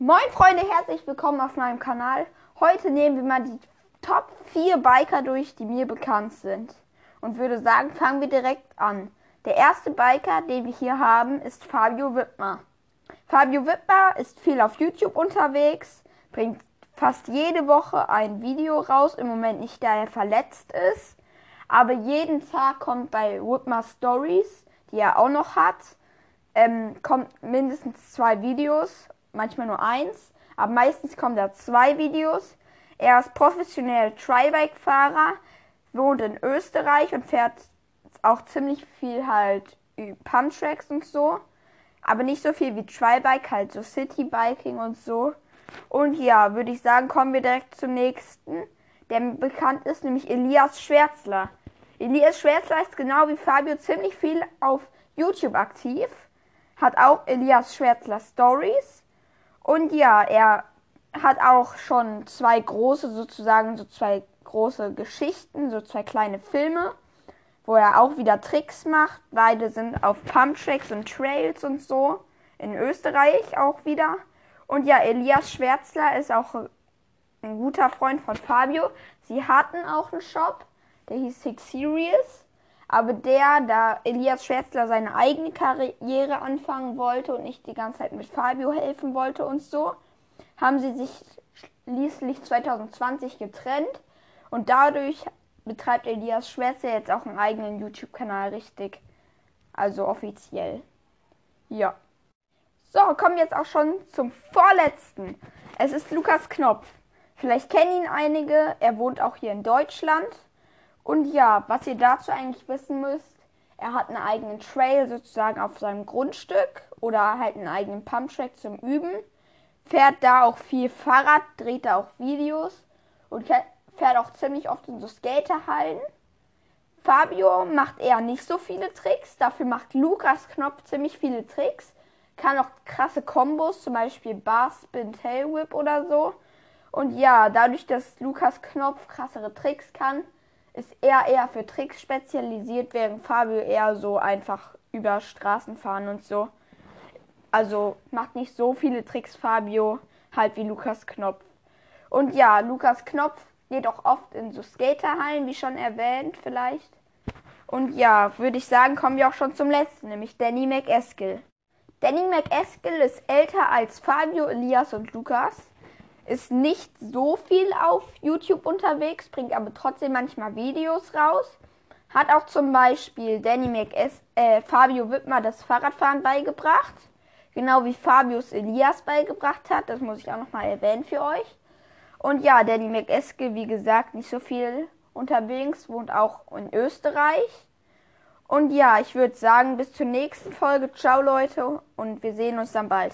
Moin Freunde, herzlich willkommen auf meinem Kanal. Heute nehmen wir mal die Top 4 Biker durch, die mir bekannt sind. Und würde sagen, fangen wir direkt an. Der erste Biker, den wir hier haben, ist Fabio Wittmer. Fabio Wittmer ist viel auf YouTube unterwegs, bringt fast jede Woche ein Video raus, im Moment nicht, da er verletzt ist. Aber jeden Tag kommt bei Wittmer Stories, die er auch noch hat, ähm, kommt mindestens zwei Videos manchmal nur eins, aber meistens kommen da zwei Videos. Er ist professionell Tribike-Fahrer, wohnt in Österreich und fährt auch ziemlich viel halt Pumptracks und so. Aber nicht so viel wie Tribike, halt so Citybiking und so. Und ja, würde ich sagen, kommen wir direkt zum nächsten. Der bekannt ist, nämlich Elias Schwärzler. Elias Schwärzler ist genau wie Fabio ziemlich viel auf YouTube aktiv. Hat auch Elias Schwärzler Stories. Und ja, er hat auch schon zwei große, sozusagen so zwei große Geschichten, so zwei kleine Filme, wo er auch wieder Tricks macht. Beide sind auf Pumptracks und Trails und so. In Österreich auch wieder. Und ja, Elias Schwärzler ist auch ein guter Freund von Fabio. Sie hatten auch einen Shop, der hieß Six Series. Aber der, da Elias Schwärzler seine eigene Karriere anfangen wollte und nicht die ganze Zeit mit Fabio helfen wollte und so, haben sie sich schließlich 2020 getrennt und dadurch betreibt Elias Schwärzler jetzt auch einen eigenen YouTube-Kanal richtig. Also offiziell. Ja. So, kommen wir jetzt auch schon zum vorletzten. Es ist Lukas Knopf. Vielleicht kennen ihn einige. Er wohnt auch hier in Deutschland. Und ja, was ihr dazu eigentlich wissen müsst, er hat einen eigenen Trail sozusagen auf seinem Grundstück oder halt einen eigenen Pumptrack zum Üben. Fährt da auch viel Fahrrad, dreht da auch Videos und fährt auch ziemlich oft in so Skaterhallen. Fabio macht eher nicht so viele Tricks, dafür macht Lukas Knopf ziemlich viele Tricks. Kann auch krasse Kombos, zum Beispiel Bar Spin Tail Whip oder so. Und ja, dadurch, dass Lukas Knopf krassere Tricks kann, ist er eher für Tricks spezialisiert, während Fabio eher so einfach über Straßen fahren und so. Also macht nicht so viele Tricks Fabio, halt wie Lukas Knopf. Und ja, Lukas Knopf geht auch oft in so Skaterhallen, wie schon erwähnt vielleicht. Und ja, würde ich sagen, kommen wir auch schon zum letzten, nämlich Danny McEskill. Danny McEskill ist älter als Fabio, Elias und Lukas ist nicht so viel auf YouTube unterwegs, bringt aber trotzdem manchmal Videos raus. Hat auch zum Beispiel Danny McS, äh, Fabio Wittmer das Fahrradfahren beigebracht. Genau wie Fabius Elias beigebracht hat. Das muss ich auch nochmal erwähnen für euch. Und ja, Danny McEske, wie gesagt, nicht so viel unterwegs, wohnt auch in Österreich. Und ja, ich würde sagen, bis zur nächsten Folge. Ciao Leute und wir sehen uns dann bald.